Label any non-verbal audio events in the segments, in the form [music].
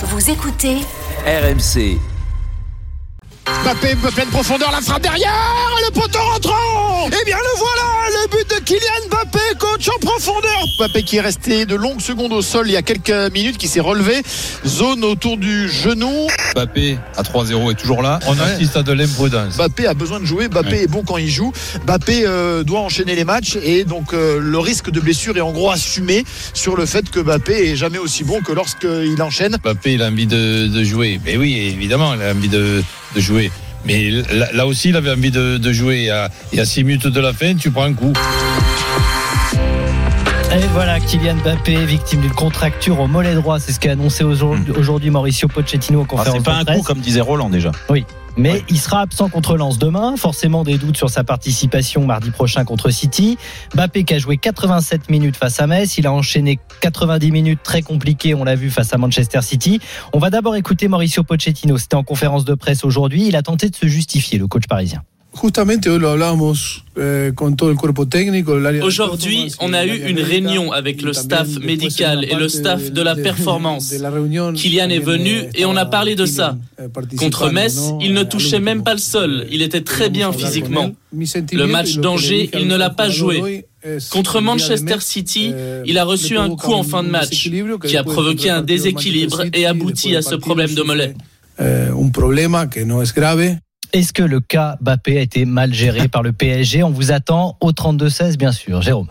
Vous écoutez RMC. Mbappé, pleine profondeur, la frappe derrière, le poteau rentrant Eh bien le voilà, le but de Kylian Mbappé, coach en profondeur Mbappé qui est resté de longues secondes au sol il y a quelques minutes, qui s'est relevé, zone autour du genou. Mbappé à 3-0 est toujours là. On assiste à de l'imprudence. Mbappé a besoin de jouer, Mbappé Ouais. est bon quand il joue, Mbappé euh, doit enchaîner les matchs et donc euh, le risque de blessure est en gros assumé sur le fait que Mbappé est jamais aussi bon que lorsqu'il enchaîne. Mbappé, il a envie de, de jouer. Mais oui, évidemment, il a envie de, de jouer. Mais là, là aussi, il avait envie de, de jouer. À, et à 6 minutes de la fin, tu prends un coup. Et voilà, Kylian Mbappé, victime d'une contracture au mollet droit. C'est ce qu'a annoncé aujourd'hui aujourd'hui Mauricio Pochettino en Ah, conférence c'est pas un coup comme disait Roland déjà. Mais Ouais. il sera absent contre Lens demain. Forcément des doutes sur sa participation mardi prochain contre City. Mbappé qui a joué 87 minutes face à Metz. Il a enchaîné 90 minutes très compliquées, on l'a vu, face à Manchester City. On va d'abord écouter Mauricio Pochettino. C'était en conférence de presse aujourd'hui. Il a tenté de se justifier, le coach parisien. Justamente hoy lo hablábamos eh, con todo el cuerpo técnico. el área de Aujourd'hui, on a eu une réunion avec le staff médical et le staff de la performance. Kylian est venu eh, et on a parlé de ça. Eh, Contre Metz, il ne touchait même pas le sol. Il était très bien physiquement. Le match d'Angers, il ne l'a pas joué. Contre Manchester City, il a reçu un coup en fin de match qui a provoqué un déséquilibre et abouti à ce problème de mollet. un problema que no es grave. Est-ce que le cas Mbappé a été mal géré par le PSG On vous attend au 32-16, bien sûr. Jérôme.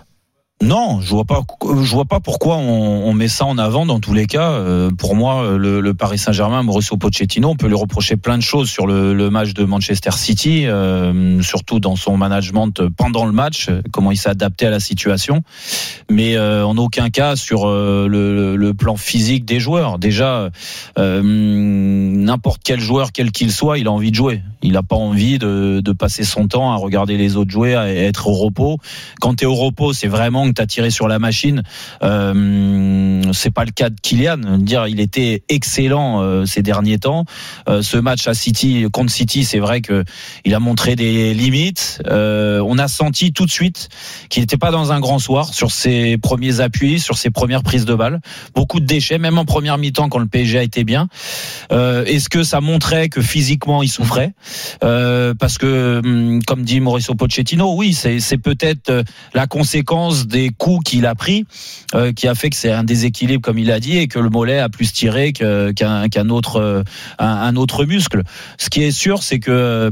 Non, je vois pas, je vois pas pourquoi on, on met ça en avant dans tous les cas. Euh, pour moi, le, le Paris Saint-Germain, Mauricio Pochettino, on peut lui reprocher plein de choses sur le, le match de Manchester City, euh, surtout dans son management pendant le match, comment il s'est adapté à la situation. Mais euh, en aucun cas sur euh, le, le plan physique des joueurs. Déjà, euh, n'importe quel joueur, quel qu'il soit, il a envie de jouer. Il n'a pas envie de, de passer son temps à regarder les autres jouer, à être au repos. Quand tu es au repos, c'est vraiment que tu as tiré sur la machine. Euh, c'est pas le cas de Kylian. Dire, il était excellent euh, ces derniers temps. Euh, ce match à City contre City, c'est vrai que il a montré des limites. Euh, on a senti tout de suite qu'il n'était pas dans un grand soir sur ses premiers appuis, sur ses premières prises de balles. Beaucoup de déchets, même en première mi-temps quand le PSG a été bien. Est-ce que ça montrait que physiquement il souffrait Parce que, hum, comme dit Mauricio Pochettino, oui, c'est peut-être la conséquence des coups qu'il a pris qui a fait que c'est un comme il a dit, et que le mollet a plus tiré qu'un autre, euh, un, autre muscle. Ce qui est sûr, c'est que euh,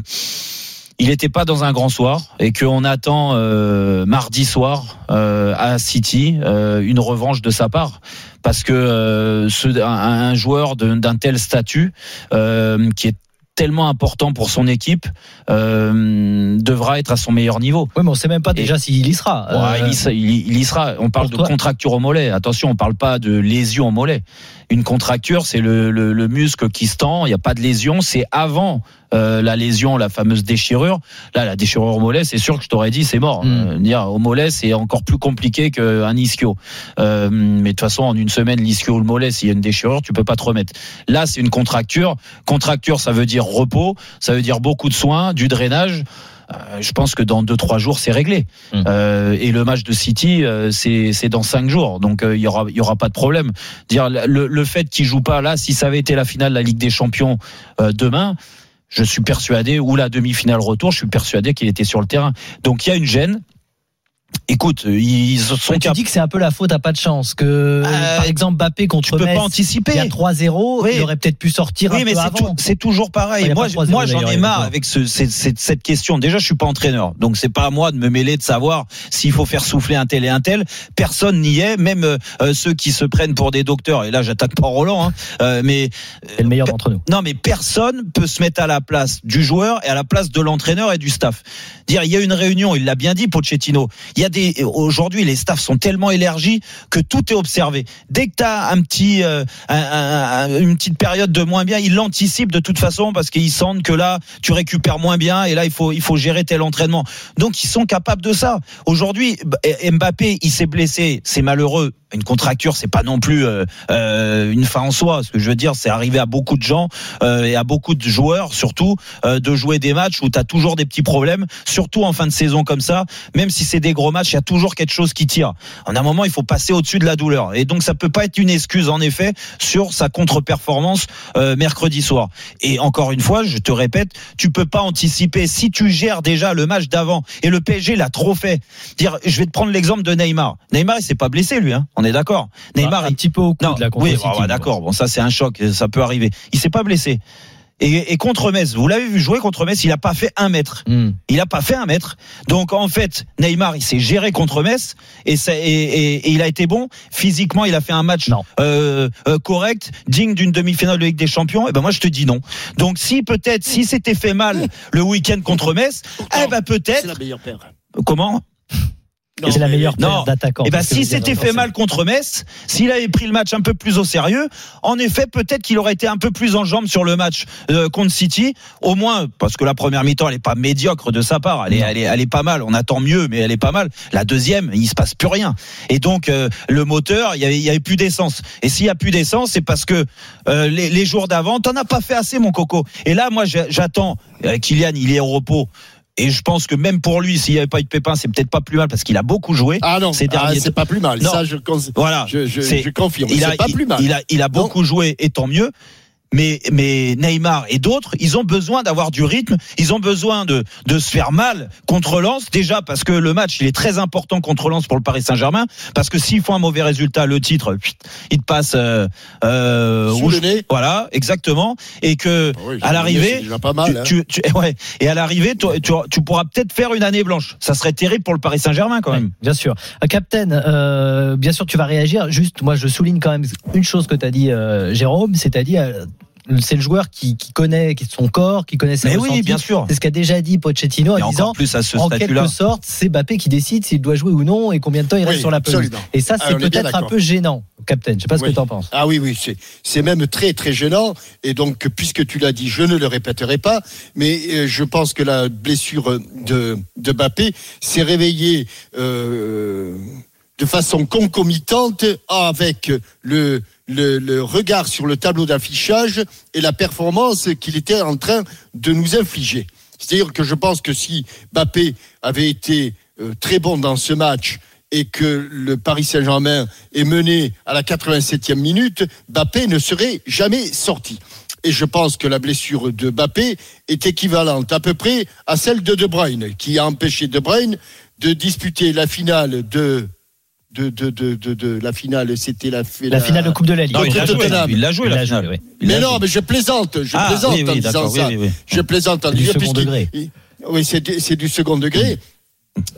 il n'était pas dans un grand soir et qu'on attend euh, mardi soir à City une revanche de sa part parce que ce, un, joueur d'un tel statut qui est tellement important pour son équipe euh, devra être à son meilleur niveau. Oui, mais on sait même pas déjà s'il y sera. Ouais, Euh, il, y sera, il y- il y sera. On parle de toi- contracture au mollet. Attention, on parle pas de lésion au mollet. Une contracture, c'est le, le, le muscle qui se tend. Il n'y a pas de lésion. C'est avant euh, la lésion, la fameuse déchirure. Là, la déchirure au mollet, c'est sûr que je t'aurais dit c'est mort. Mm. Euh, dire au mollet, c'est encore plus compliqué qu'un ischio. Euh, mais de toute façon, en une semaine, l'ischio ou le mollet, s'il y a une déchirure, tu peux pas te remettre. Là, c'est une contracture. Contracture, ça veut dire repos. Ça veut dire beaucoup de soins, du drainage. Euh, je pense que dans deux trois jours c'est réglé. Mm. Euh, et le match de City euh, c'est c'est dans cinq jours, donc il y aura il y aura pas de problème. Dire le, le fait qu'il joue pas là, si ça avait été la finale de la Ligue des Champions euh, demain. Je suis persuadé, ou la demi-finale retour, je suis persuadé qu'il était sur le terrain. Donc il y a une gêne. Écoute, ils sont Ouais, tu dis que c'est un peu la faute à pas de chance. Que Euh, par exemple Mbappé contre Tu peux Metz, pas anticiper. il y a 3-0, Oui. il aurait peut-être pu sortir un Oui, mais peu c'est avant. c'est toujours pareil. moi, pas je- 3-0 moi, j'en ai marre avec ce, cette, question. Déjà, je suis pas entraîneur, donc c'est pas à moi de me mêler de savoir s'il faut faire souffler un tel et un tel. Personne n'y est, même euh, euh, ceux qui se prennent pour des docteurs. Et là, j'attaque pas Roland, hein, euh, mais C'est le meilleur d'entre nous. non, mais personne peut se mettre à la place du joueur et à la place de l'entraîneur et du staff. Dire, il y a une réunion, il l'a bien dit, Pochettino. Il y a aujourd'hui, les staffs sont tellement élargis que tout est observé. Dès que tu as un petit, euh, un- un- un- une petite période de moins bien, ils l'anticipent de toute façon parce qu'ils sentent que là, tu récupères moins bien et là, il faut, il faut gérer tel entraînement. Donc, ils sont capables de ça. Aujourd'hui, Mbappé, il s'est blessé, c'est malheureux. Une contracture, c'est pas non plus euh, euh, une fin en soi. Ce que je veux dire, c'est arrivé à beaucoup de gens euh, et à beaucoup de joueurs, surtout, euh, de jouer des matchs où tu as toujours des petits problèmes, surtout en fin de saison comme ça. Même si c'est des gros matchs, il y a toujours quelque chose qui tire. En un moment, il faut passer au-dessus de la douleur. Et donc, ça peut pas être une excuse, en effet, sur sa contre-performance euh, mercredi soir. Et encore une fois, je te répète, tu peux pas anticiper. Si tu gères déjà le match d'avant et le PSG l'a trop fait. Dire, je vais te prendre l'exemple de Neymar. Neymar, il s'est pas blessé lui. Hein. On est d'accord. Neymar, un il- petit peu au coude non, là contre oui, City, ah ouais, d'accord. Bon, ça c'est un choc, ça peut arriver. Il s'est pas blessé. Et, et contre Metz, vous l'avez vu jouer contre Metz, il a pas fait un mètre. Hmm. Il a pas fait un mètre. Donc en fait, Neymar, il s'est géré contre Metz et, ça, et, et- et il a été bon. Physiquement, il a fait un match Non. euh, euh, correct, digne d'une demi-finale de Ligue des Champions. Et ben moi, je te dis non. Donc si peut-être, si c'était fait mal le week-end contre Metz, eh ben C'est peut-être. la meilleure paire. Comment? C'est la meilleure paire d'attaquants. Ben, parce que si je veux dire, c'était fait mal contre Metz, s'il avait pris le match un peu plus au sérieux, en effet, peut-être qu'il aurait été un peu plus en jambes sur le match euh, contre City. Au moins, parce que la première mi-temps, elle est pas médiocre de sa part. Elle est, elle est, elle est pas mal. On attend mieux, mais elle est pas mal. La deuxième, il se passe plus rien. Et donc, euh, le moteur, il y avait, il y avait plus d'essence. Et s'il y a plus d'essence, c'est parce que euh, les, les jours d'avant, t'en as pas fait assez, mon coco. Et là, moi, j'attends. euh, Kylian, il est au repos. Et je pense que même pour lui, s'il n'y avait pas eu de pépin, c'est peut-être pas plus mal parce qu'il a beaucoup joué. Ah non, ah, c'est pas plus mal. Non. Ça, je, Voilà. je, je, C'est- je confirme. il a, pas plus mal. Il a, il a beaucoup joué et tant mieux. Mais, mais Neymar et d'autres, ils ont besoin d'avoir du rythme. Ils ont besoin de, de se faire mal contre Lens. Déjà parce que le match, il est très important contre Lens pour le Paris Saint-Germain. Parce que s'ils font un mauvais résultat, le titre, il te passe euh, euh, Sous rouge. le nez. Voilà, exactement. Et que Ah oui, à l'arrivée, hein. tu, tu- [laughs] ouais. Et à l'arrivée, tu, tu, tu pourras peut-être faire une année blanche. Ça serait terrible pour le Paris Saint-Germain quand Ouais, même. bien sûr. Euh, Captain, euh, bien sûr, tu vas réagir. Juste, moi, je souligne quand même une chose que tu as dit, euh, Jérôme, c'est-à-dire, euh, c'est le joueur qui, qui connaît qui- son corps, qui connaît ses Mais oui, bien sûr. C'est ce qu'a déjà dit Pochettino Et en disant, encore plus à ce en quelque sorte, c'est Bappé qui décide s'il doit jouer ou non et combien de temps il reste sur la pelouse. Et ça, Ah, c'est bien peut-être un peu gênant, Captain. Je sais pas ce Oui. que tu en penses. Ah oui, oui, c'est, c'est même très, très gênant. Et donc, puisque tu l'as dit, je ne le répéterai pas, mais euh, je pense que la blessure de, de Mbappé s'est réveillée euh, de façon concomitante avec le, le, regard sur le tableau d'affichage et la performance qu'il était en train de nous infliger. C'est-à-dire que je pense que si Mbappé avait été euh, très bon dans ce match et que le Paris Saint-Germain est mené à la 87e minute, Mbappé ne serait jamais sorti. Et je pense que la blessure de Mbappé est équivalente à peu près à celle de De Bruyne, qui a empêché De Bruyne de disputer la finale de de, de, de, de, de- la finale, c'était la, La finale de Coupe de la Ligue. Non, il l'a joué, Tottenham. il l'a joué Il la finale. joué, oui. Mais non, joué. mais je plaisante, je Ah, plaisante oui, oui, en disant ça. oui, oui, oui. Je plaisante en C'est du disant second degré. Oui, c'est du, c'est du second degré.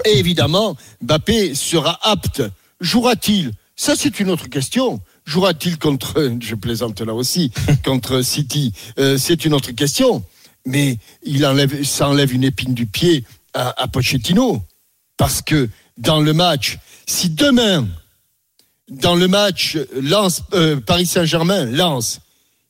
Et évidemment, Mbappé sera apte. Jouera-t-il? Ça, c'est une autre question. Jouera-t-il contre, [laughs] je plaisante là aussi, [laughs] contre City? Euh, C'est une autre question. Mais il enlève, ça enlève une épine du pied à, à Pochettino. Parce que dans le match, si demain, dans le match euh, Paris Saint-Germain lance,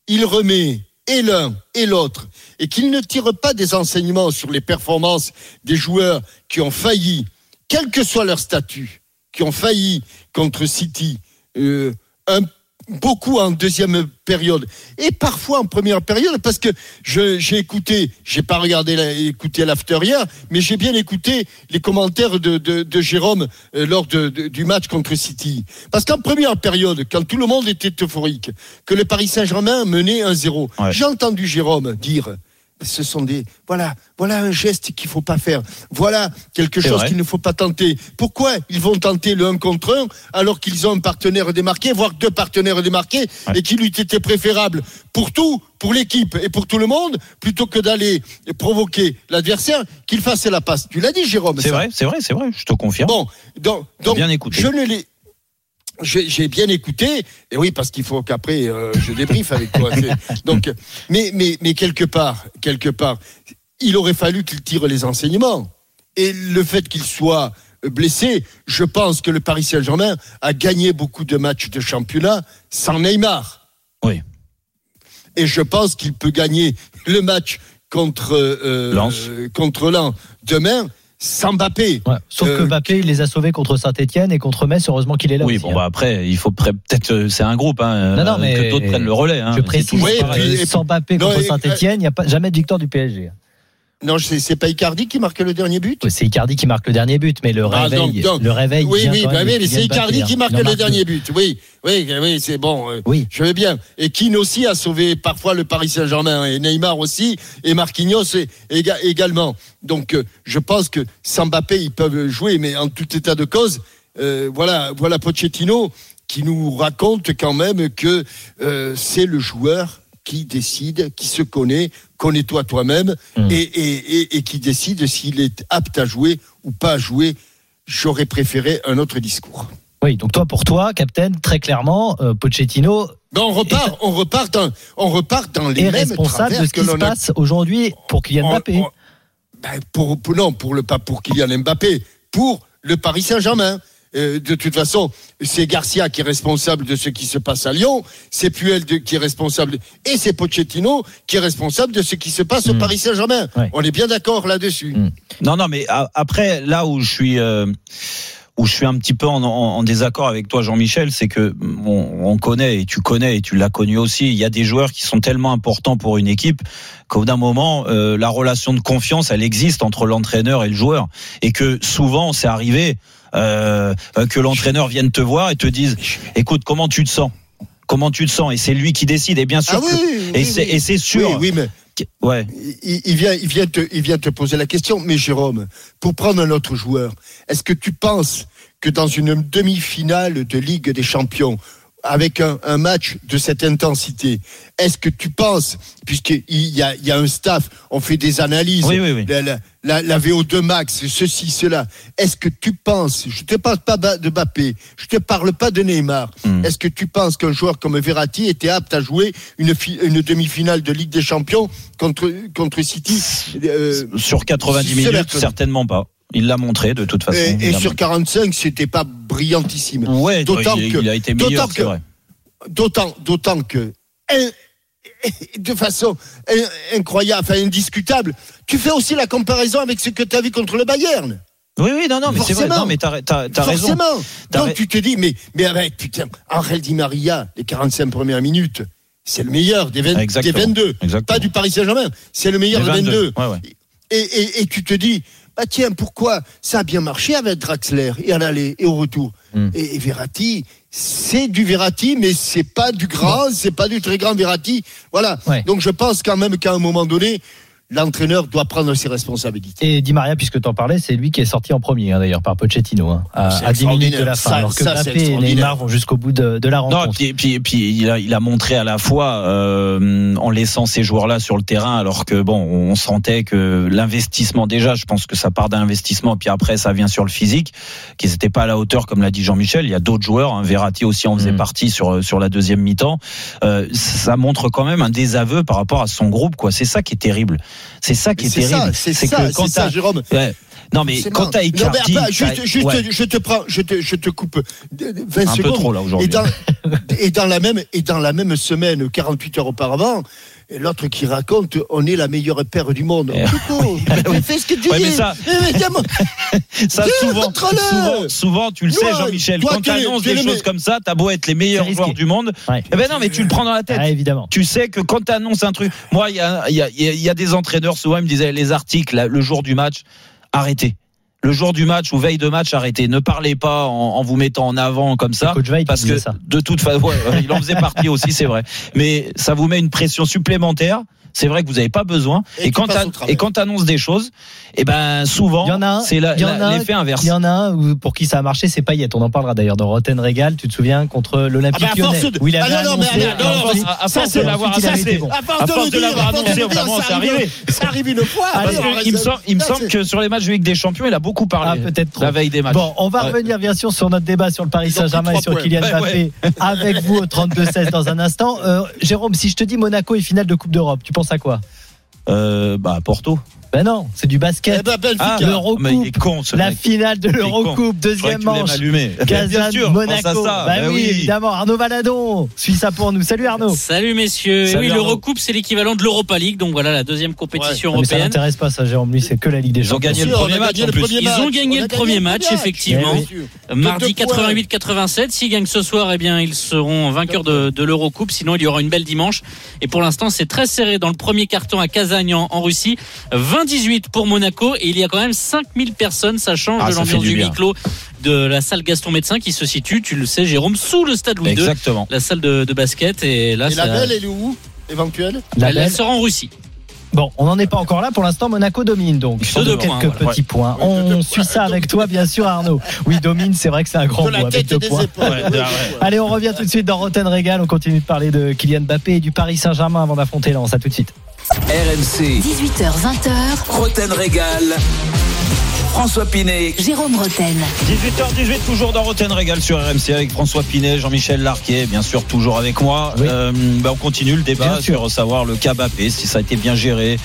il remet et l'un et l'autre, et qu'il ne tire pas des enseignements sur les performances des joueurs qui ont failli, quel que soit leur statut, qui ont failli contre City, euh, un- beaucoup en deuxième période et parfois en première période parce que j'ai écouté, j'ai pas regardé la, écouté l'after hier, mais j'ai bien écouté les commentaires de, de, de Jérôme euh, lors de- de- du match contre City. Parce qu'en première période, quand tout le monde était euphorique, que le Paris Saint-Germain menait 1-0, Ouais. j'ai entendu Jérôme dire ce sont des voilà voilà un geste qu'il faut pas faire voilà quelque chose qu'il ne faut pas tenter pourquoi ils vont tenter le 1 contre 1 alors qu'ils ont un partenaire démarqué voire deux partenaires démarqués Ouais. et qu'il eût été préférable pour tout pour l'équipe et pour tout le monde plutôt que d'aller provoquer l'adversaire qu'il fasse la passe tu l'as dit Jérôme C'est vrai, c'est vrai, c'est vrai. Je te confirme. Bon, donc bien écouté. je ne l'ai. J'ai bien écouté, et oui, parce qu'il faut qu'après euh, je débriefe avec toi. [laughs] Donc, mais, mais, mais quelque part, quelque part, il aurait fallu qu'il tire les enseignements. Et le fait qu'il soit blessé, je pense que le Paris Saint-Germain a gagné beaucoup de matchs de championnat sans Neymar. Oui. Et je pense qu'il peut gagner le match contre euh, Lens. euh, contre Lens demain sans Mbappé. Ouais. Sauf que Euh, Mbappé, il les a sauvés contre Saint-Etienne et contre Metz. Heureusement qu'il est là Oui, aussi. bon, hein. bah après, il faut peut-être, euh, c'est un groupe, hein, Non, non, euh, mais- que d'autres prennent le relais. Hein, Je précise, toujours Oui, et pareil. puis- sans Mbappé contre et- Saint-Etienne, il n'y a pas, jamais de victoire du PSG. Non, c'est c'est pas Icardi qui marque le dernier but C'est Icardi qui marque le dernier but, mais le Ah, réveil, donc, donc. le réveil. Oui, oui, bah oui, mais c'est Icardi qui marque le dernier but. Oui, oui, oui, c'est bon. euh, Oui. Je veux bien. Et Keane aussi a sauvé parfois le Paris Saint-Germain et Neymar aussi et Marquinhos éga- également. Donc euh, je pense que sans Mbappé ils peuvent jouer, mais en tout état de cause, euh, voilà, voilà Pochettino qui nous raconte quand même que euh, c'est le joueur qui décide, qui se connaît, connais-toi toi-même Mm. et, et, et, et qui décide s'il est apte à jouer ou pas à jouer. J'aurais préféré un autre discours. Oui, donc toi, pour toi, Captain, très clairement, euh, Pochettino Non, on repart, on repart dans, on repart dans les est mêmes responsable de ce qui se a- passe aujourd'hui pour Kylian on- Mbappé. on- ben, pour, pour- non, pour le pas pour Kylian Mbappé, pour le Paris Saint-Germain. Euh, de toute façon, c'est Garcia qui est responsable de ce qui se passe à Lyon, c'est Puel de- qui est responsable, et c'est Pochettino qui est responsable de ce qui se passe au Mm. Paris Saint-Germain. Ouais. On est bien d'accord là-dessus. Mm. Non, non, mais a- après, là où je suis, euh, où je suis un petit peu en, en- en désaccord avec toi, Jean-Michel, c'est que on, on connaît et tu connais et tu l'as connu aussi. Il y a des joueurs qui sont tellement importants pour une équipe qu'au bout d'un moment, euh, la relation de confiance, elle existe entre l'entraîneur et le joueur, et que souvent, c'est arrivé euh, que l'entraîneur vienne te voir et te dise, écoute, comment tu te sens? Comment tu te sens? Et c'est lui qui décide. Et bien sûr, Ah oui, que- oui, et c'est oui. c'est sûr. Oui, oui, mais Ouais. il, il vient, il, vient te, il vient te poser la question. Mais Jérôme, pour prendre un autre joueur, est-ce que tu penses que dans une demi-finale de Ligue des Champions, avec un, un match de cette intensité, est-ce que tu penses, puisqu'il y a, il y a un staff, on fait des analyses, Oui, oui, oui. La, la- la- la VO2 max, ceci, cela, est-ce que tu penses, je te parle pas de Mbappé, je te parle pas de Neymar, Hmm. est-ce que tu penses qu'un joueur comme Verratti était apte à jouer une, fi- une demi-finale de Ligue des Champions contre, contre City euh, Sur 90 c'est minutes, certainement pas. Il l'a montré de toute façon. et, et sur 45, c'était pas brillantissime. ouais, d'autant que- il a été d'autant meilleur, que- c'est vrai. D'autant, d'autant que, [laughs] de façon in- incroyable, enfin indiscutable, tu fais aussi la comparaison avec ce que tu as vu contre le Bayern. Oui, oui, non, non, mais c'est vrai. Forcément. Non, mais t'as, t'as, t'as raison. Forcément. T'as Donc ra- tu te dis, mais, mais avec, putain, Angel Di Maria, les 45 premières minutes, c'est le meilleur des, 20 des Exactement. 22. Exactement. Pas du Paris Saint-Germain, c'est le meilleur des 22. Ouais, ouais. Et, et, et tu te dis, bah tiens, pourquoi ça a bien marché avec Draxler et à l'aller et au retour. Mm. Et, et Verratti, c'est du Verratti, mais c'est pas du grand, c'est pas du très grand Verratti. Voilà. Ouais. Donc je pense quand même qu'à un moment donné, l'entraîneur doit prendre ses responsabilités. Et Di Maria, puisque tu en parlais, c'est lui qui est sorti en premier, hein, d'ailleurs, par Pochettino, hein, à, à 10 minutes de la fin. Ça- alors que ça, Mbappé et. Neymar vont jusqu'au bout de, de la Non, et rencontre. puis, et puis, et puis il, a, il a montré à la fois euh, en laissant ces joueurs-là sur le terrain, alors que bon, on sentait que l'investissement déjà, je pense que ça part d'un investissement, puis après ça vient sur le physique, qu'ils n'étaient pas à la hauteur, comme l'a dit Jean-Michel. Il y a d'autres joueurs, hein, Verratti aussi en faisait Mm. partie sur sur la deuxième mi-temps. Euh, ça montre quand même un désaveu par rapport à son groupe, quoi. C'est ça qui est terrible. C'est ça qui est, C'est ça, terrible. c'est ça, c'est ça, Jérôme. Ouais. Non mais quand t'as Non, mais Icardi, juste, juste, ouais, je te prends, je te, je te coupe 20 un secondes. peu trop là Et aujourd'hui. dans, [laughs] et dans la même et dans la même semaine, 48 heures auparavant, et l'autre qui raconte, on est la meilleure paire du monde. Eh, Coucou, [laughs] fais ce que tu Ouais, dis. mais ça- Eh, mais [laughs] Ça, souvent, montre-le. souvent, souvent, tu le sais, Jean-Michel, quand tu tu es- annonces des choses me- comme ça, t'as beau être les meilleurs joueurs du monde. Ouais. Eh ben non, mais tu le prends dans la tête. Évidemment. Tu sais que quand tu annonces un truc, moi, il y a, il y, a, il y a des entraîneurs, souvent, ils me disaient, les articles, là, le jour du match, arrêtez. Le jour du match ou veille de match, arrêtez. Ne parlez pas en, en vous mettant en avant comme ça. Parce que ça. de toute façon, ouais, il en faisait partie aussi, c'est vrai. Mais ça vous met une pression supplémentaire. C'est vrai que vous n'avez pas besoin. Et Et, quand et quand tu annonces des choses, et ben souvent, Il y en a un- c'est la- il y en a la- un- l'effet inverse. Il y en a un où- pour qui ça a marché, c'est Payet. On en parlera d'ailleurs dans Rotten Régal. Tu te souviens contre l'Olympique Ah bah, à Lyonnais où il avait Ah non, non, mais annoncé. allez, non, non, ensuite- à- force c'est- de l'avoir annoncé. À force de l'avoir annoncé, c'est arrivé. Ça arrive une fois. Il me semble, c'est- que sur les matchs de Ligue des Champions, il a beaucoup Ah, parlé. peut-être trop. La veille des matchs. Bon, on va revenir bien sûr sur notre débat sur le Paris Saint-Germain et sur. Kylian Mbappé avec vous au 32-16 dans un instant. Euh, Jérôme, si je te dis Monaco et finale de Coupe d'Europe, tu penses à quoi Euh, bah Porto. Ben non, c'est du basket. Ben, ben, ah, L'Eurocoupe, la finale de l'Eurocoupe, deuxième manche. Kazan, Monaco. Bah ben oui, oui, évidemment. Arnaud Valadon, suis ça pour nous. Salut Arnaud. Salut messieurs. Eh Salut, oui, l'Eurocoupe, c'est l'équivalent de l'Europa League, donc voilà la deuxième compétition ouais. européenne. Mais ça n'intéresse pas ça, Jérôme. Lui, c'est que la Ligue des Champions. Ils ont gagné le premier match. Effectivement. Eh Mardi 88-87. S'ils gagnent ce soir, eh bien, ils seront vainqueurs de, l'Eurocoupe. Sinon, il y aura une belle dimanche. Et pour l'instant, c'est très serré dans le premier carton à Kazan en Russie. 20 98 pour Monaco et il y a quand même 5000 personnes, ça change ah, l'ambiance du, huis clos de la salle Gaston Médecin qui se situe, tu le sais Jérôme, sous le stade Louis Exactement. II, la salle de, basket et là et la belle elle est où éventuelle? La elle, sera en Russie. Bon, on n'en est pas encore là. Pour l'instant, Monaco domine donc. Quelques hein, petits points. on suit ça avec toi, bien sûr, Arnaud. Oui, domine, c'est vrai que c'est un grand mot avec deux points. Allez, on revient tout de suite dans Rotten Regal. On continue de parler de Kylian Mbappé et du Paris Saint-Germain avant d'affronter Lens. À tout de suite. RMC, 18h20h, Roten Régal. François Pinet, Jérôme Roten. 18h18, toujours dans Roten Régal sur RMC avec François Pinet, Jean-Michel Larquet, bien sûr, toujours avec moi. Oui. Euh, bah, on continue le débat sur savoir le cas Mbappé, si ça a été bien géré,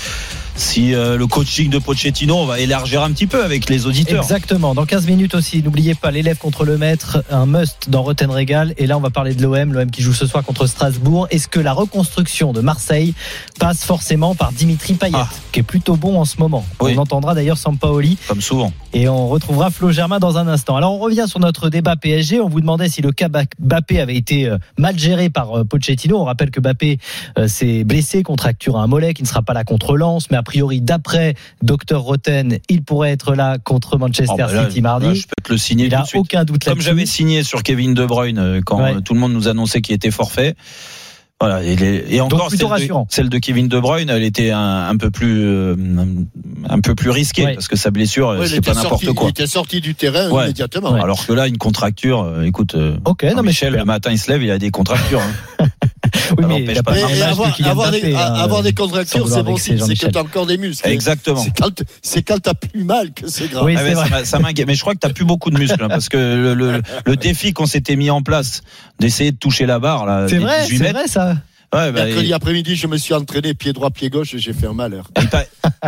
si euh, le coaching de Pochettino, on va élargir un petit peu avec les auditeurs. Exactement. Dans 15 minutes aussi, n'oubliez pas l'élève contre le maître, un must dans Roten Régal. Et là, on va parler de l'OM, l'OM qui joue ce soir contre Strasbourg. Est-ce que la reconstruction de Marseille passe forcément par Dimitri Payet, Ah. qui est plutôt bon en ce moment? Oui. On entendra d'ailleurs Sampaoli Comme souvent. et on retrouvera Flo Germain dans un instant. Alors on revient sur notre débat PSG. On vous demandait si le cas Bappé avait été euh, mal géré par euh, Pochettino. On rappelle que Bappé euh, s'est blessé, contracture un mollet, qui ne sera pas là contre Lens, mais a priori d'après Dr Roten, il pourrait être là contre Manchester Oh, bah là, City là, mardi. je peux te le signer Il tout a de suite. aucun doute Comme là-dessus. j'avais signé sur Kevin De Bruyne euh, quand Ouais. tout le monde nous annonçait qu'il était forfait. Voilà, et, encore celle de, celle de Kevin De Bruyne, elle était un, un peu plus euh, un, un peu plus risquée Ouais. parce que sa blessure, euh, Ouais, c'est pas n'importe quoi. Il était sorti du terrain Ouais. immédiatement. Ouais. Alors que là, une contracture, écoute, euh, Ok, non Michel, super. le matin, il se lève, il a des contractures. hein. [laughs] Oui, mais n'empêche pas avoir, avoir Mbappé, des, hein, avoir des contractures, c'est bon signe. C'est que Jean-Michel. tu as encore des muscles. Exactement. C'est quand, t'as plus mal que c'est grave. Oui, Ah ouais, ça m'inquiète. Mais je crois que t'as plus beaucoup de muscles hein, parce que le, le, le défi qu'on s'était mis en place d'essayer de toucher la barre là, C'est vrai, 18 c'est vrai ça. Ouais, bah, Mercredi et- après-midi, je me suis entraîné pied droit, pied gauche et j'ai fait un malheur.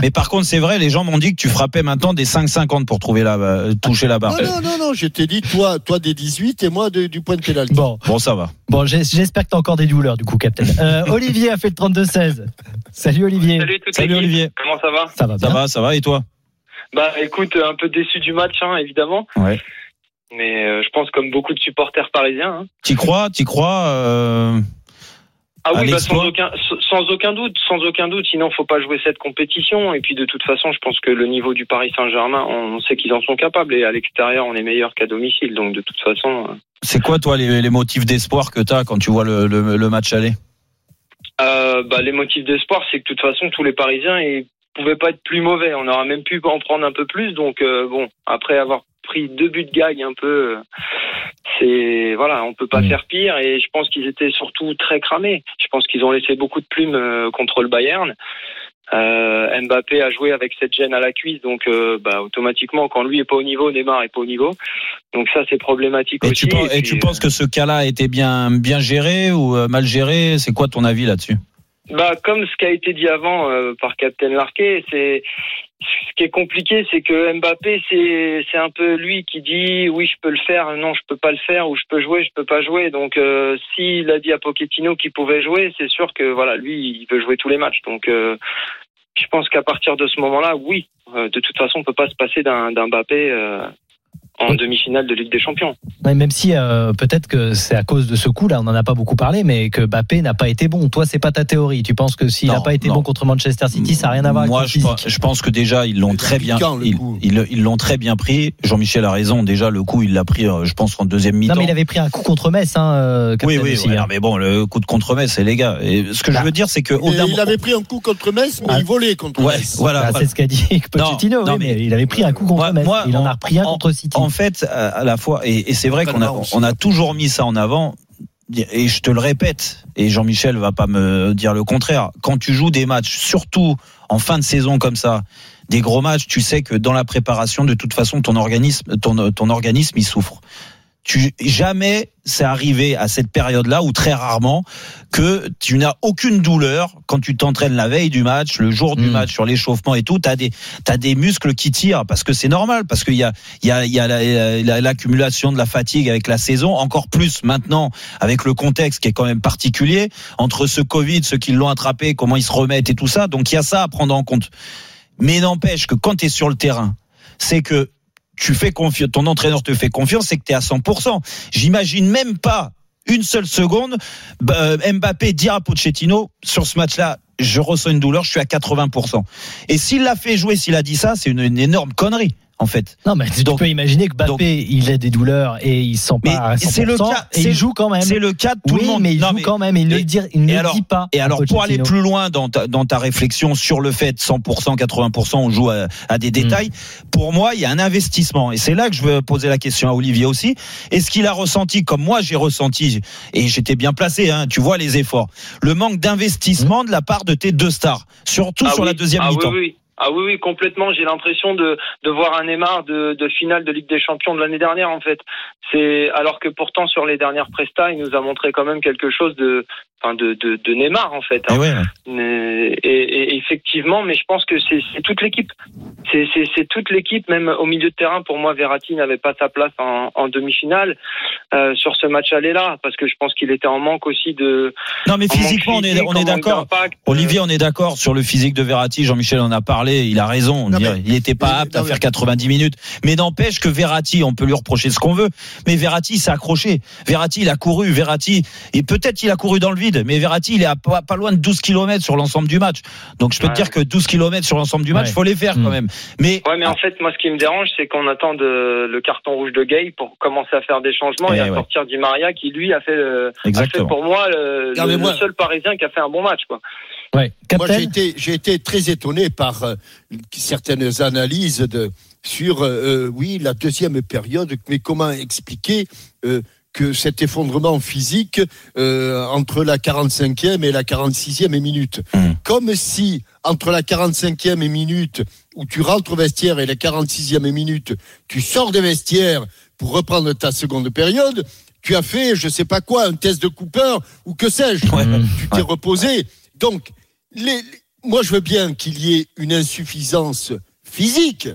mais par contre, c'est vrai, les gens m'ont dit que tu frappais maintenant des 5,50 pour trouver la, euh, toucher la barre. Non, non, non, non, je t'ai dit, toi, toi des 18 et moi de- du point de pénalty. Bon, Bon, ça va. bon, j'espère que t'as encore des douleurs du coup, Captain. Euh, [laughs] Olivier a fait le 32-16. Salut Olivier. Salut toute Salut. Olivier. Comment ça va Ça va Ça va, ça va. Et toi Bah écoute, un peu déçu du match, hein, évidemment. Ouais. Mais euh, je pense comme beaucoup de supporters parisiens. hein. T'y crois T'y crois euh, Ah oui, bah, sans aucun, sans aucun doute, sans aucun doute. Sinon, faut pas jouer cette compétition. Et puis de toute façon, je pense que le niveau du Paris Saint-Germain, on sait qu'ils en sont capables. Et à l'extérieur, on est meilleur qu'à domicile. Donc de toute façon, euh, C'est quoi, toi, les, les motifs d'espoir que t'as quand tu vois le, le, le match aller? Euh, bah, les motifs d'espoir, c'est que de toute façon, tous les Parisiens, ils pouvaient pas être plus mauvais. On aurait même pu en prendre un peu plus. Donc euh, bon, après avoir pris deux buts de gag un peu. c'est voilà, on peut pas Mm. faire pire et je pense qu'ils étaient surtout très cramés. Je pense qu'ils ont laissé beaucoup de plumes euh, contre le Bayern. Euh, Mbappé a joué avec cette gêne à la cuisse, donc euh, bah, automatiquement quand lui est pas au niveau, Neymar est pas au niveau. Donc ça c'est problématique Et, aussi. tu, penses, et puis, tu euh, penses que ce cas-là a été bien, bien géré ou mal géré? C'est quoi ton avis là-dessus? Bah, comme ce qui a été dit avant par Captain Larquet, c'est ce qui est compliqué, c'est que Mbappé, c'est un peu lui qui dit oui, je peux le faire, non, je peux pas le faire, ou je peux jouer, je peux pas jouer. Donc, euh, s'il a dit à Pochettino qu'il pouvait jouer, c'est sûr que voilà, lui, il veut jouer tous les matchs. Donc, euh, je pense qu'à partir de ce moment-là, oui, euh, de toute façon, on peut pas se passer d'un d'un Mbappé. En Oui. demi-finale de Ligue des Champions. Même si euh, peut-être que c'est à cause de ce coup là, on en a pas beaucoup parlé, mais que Mbappé n'a pas été bon. Toi, c'est pas ta théorie. Tu penses que s'il n'a pas été non. bon contre Manchester City, ça n'a rien à voir Moi, avec je, le pense- physique. je pense que déjà ils l'ont très bien, piquant, ils coup? ils- ils l'ont très bien pris. Jean-Michel a raison. Déjà le coup, il l'a pris, euh, je pense, en deuxième mi-temps. Non, mais il avait pris un coup contre Metz, hein, euh, Oui, Captain oui, aussi, ouais, hein. non, mais bon, le coup de contre-Metz, c'est les gars. Et ce que Bah, je veux dire, c'est que il avait pris un coup contre Metz, mais Ah. il volait contre ouais, Metz. voilà. Bah, voilà. c'est ce qu'a dit [laughs] Pochettino, Non, non, oui, mais, mais- il avait pris un coup contre Moi- Metz. moi, il en a repris un contre City. En fait, à la fois, et, et c'est vrai qu'on a, on toujours mis ça en avant. Et je te le répète, et Jean-Michel va pas me dire le contraire. Quand tu joues des matchs, surtout en fin de saison comme ça, des gros matchs, tu sais que dans la préparation, de toute façon, ton organisme, ton, ton organisme, il souffre. Tu jamais c'est arrivé à cette période-là ou très rarement que tu n'as aucune douleur quand tu t'entraînes la veille du match, le jour du Mm. match sur l'échauffement et tout, t'as des t'as des muscles qui tirent parce que c'est normal parce qu'il y a il y a il y a la- la- l'accumulation de la fatigue avec la saison encore plus maintenant avec le contexte qui est quand même particulier entre ce Covid, ceux qui l'ont attrapé, comment ils se remettent et tout ça. Donc il y a ça à prendre en compte. Mais n'empêche que quand tu es sur le terrain, c'est que tu fais confiance, ton entraîneur te fait confiance, c'est que tu es à 100%. J'imagine même pas une seule seconde bah, Mbappé dire à Pochettino sur ce match-là, je ressens une douleur, je suis à 80%. Et s'il l'a fait jouer, s'il a dit ça, c'est une énorme connerie en fait. Non, mais tu Donc- peux imaginer que Mbappé, donc- il a des douleurs et il se sent Mais pas à 100%. c'est le cas- et il joue quand même. C'est le cas de tout oui, le monde. mais il Non, joue mais- quand même. Il ne et- le dit, il ne et le alors- dit pas. Et alors, pour aller plus loin dans ta, dans ta réflexion sur le fait 100%, 80%, on joue à, à des détails, pour moi, il y a un investissement. Et c'est là que je veux poser la question à Olivier aussi. Est-ce qu'il a ressenti, comme moi j'ai ressenti, et j'étais bien placé, hein, tu vois les efforts, le manque d'investissement de la part de tes deux stars, surtout Ah sur oui. la deuxième ah mi-temps? Oui, oui. Ah oui, oui, complètement. J'ai l'impression de, de voir un Neymar de, de finale de Ligue des Champions de l'année dernière, en fait. C'est alors que pourtant sur les dernières prestas, il nous a montré quand même quelque chose de, enfin de, de, de Neymar, en fait. Eh hein. ouais. Mais- Et, et effectivement, mais je pense que c'est toute l'équipe. C'est- toute l'équipe, même au milieu de terrain. Pour moi, Verratti n'avait pas sa place en, en demi-finale euh, sur ce match aller-là, parce que je pense qu'il était en manque aussi de. Non mais physiquement, on est, on est d'accord. d'impact. Olivier, on est d'accord sur le physique de Verratti. Jean-Michel en a parlé. Il a raison. On Non, dirait, mais- il n'était pas mais- apte non, à faire 90 minutes. Mais n'empêche que Verratti, on peut lui reprocher ce qu'on veut. Mais Verratti s'est accroché. Verratti, il a couru. Verratti, et peut-être il a couru dans le vide. Mais Verratti, il est à pas, pas loin de 12 km sur l'ensemble du match. Donc je peux Ouais. te dire que 12 km sur l'ensemble du match, Ouais. faut les faire quand même. Mais Ouais, mais en fait, moi, ce qui me dérange, c'est qu'on attend de, le carton rouge de Gay pour commencer à faire des changements Eh et à ouais. sortir Di Maria, qui lui a fait, le- a fait Exactement. pour moi le, Non, mais le- moi- le seul Parisien qui a fait un bon match, quoi. Ouais. Moi, j'ai été, j'ai été très étonné par euh, certaines analyses de sur euh, oui la deuxième période. Mais comment expliquer euh, que cet effondrement physique euh, entre la 45e et la 46e minute, Mm. comme si entre la 45e minute où tu rentres au vestiaire et la 46e minute, tu sors des vestiaires pour reprendre ta seconde période. Tu as fait, je sais pas quoi, un test de Cooper ou que sais-je. Ouais. Tu t'es reposé. Donc, les, les- moi, je veux bien qu'il y ait une insuffisance physique,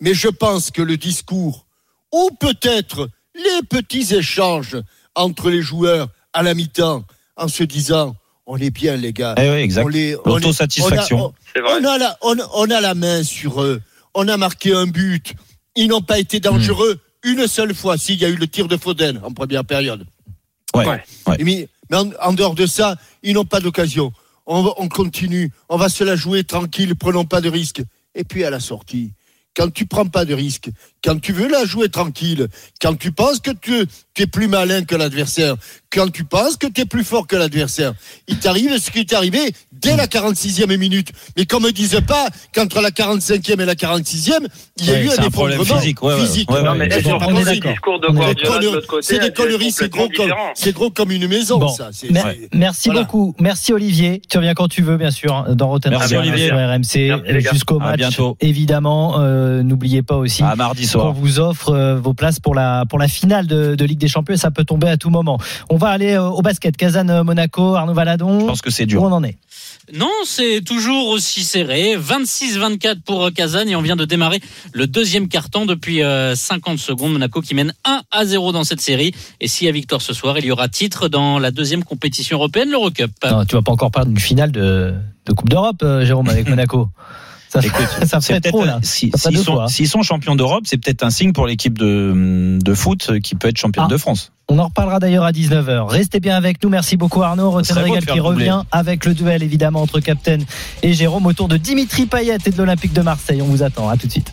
mais je pense que le discours, ou peut-être les petits échanges entre les joueurs à la mi-temps, en se disant, on est bien, les gars. Eh oui, exact. On les- on les- L'autosatisfaction. on a- C'est vrai. on a, la, on, on a la main sur eux. On a marqué un but. Ils n'ont pas été dangereux une seule fois. S'il y a eu le tir de Foden en première période. Ouais. Ouais. Ouais. Mais, mais en, en dehors de ça, ils n'ont pas d'occasion. On, on continue. On va se la jouer tranquille. Prenons pas de risques. Et puis à la sortie, quand tu prends pas de risques, quand tu veux la jouer tranquille, quand tu penses que tu es plus malin que l'adversaire, quand tu penses que tu es plus fort que l'adversaire, il t'arrive ce qui est arrivé dès la 46e minute. Mais qu'on me dise pas qu'entre la 45e et la 46e, il y a Ouais, eu un un problème effondrement physique, ouais, ouais, physique. ouais, ouais, Non, mais ouais, c'est on est discours de des conneries, c'est gros, gros comme une maison, Bon. ça. Merci Voilà. beaucoup. Merci Olivier. Tu reviens quand tu veux, bien sûr, dans Rotten Merci, Radio Olivier. sur RMC jusqu'au match. Évidemment, euh, n'oubliez pas aussi À mardi qu'on vous offre euh, vos places pour la pour la finale de, de Ligue des Champions. et Ça peut tomber à tout moment. On va aller euh, au basket. Kazan euh, Monaco, Arnaud Je Valadon. pense que c'est Où dur. on en est Non, c'est toujours aussi serré. 26-24 pour Kazan et on vient de démarrer le deuxième carton depuis euh, 50 secondes. Monaco qui mène 1 à 0 dans cette série. Et s'il y a victoire ce soir, il y aura titre dans la deuxième compétition européenne, l'Eurocup. Non, Tu vas pas encore parler d'une finale de, de Coupe d'Europe, Jérôme, avec [laughs] Monaco. Ça, fait trop là. si- S'ils sont, champions d'Europe, c'est peut-être un signe pour l'équipe de, de foot qui peut être championne Ah. de France. On en reparlera d'ailleurs à 19h. Restez bien avec nous. Merci beaucoup Arnaud. De Régal qui doubler. revient avec le duel évidemment entre Captain et Jérôme autour de Dimitri Payet et de l'Olympique de Marseille. On vous attend. À tout de suite.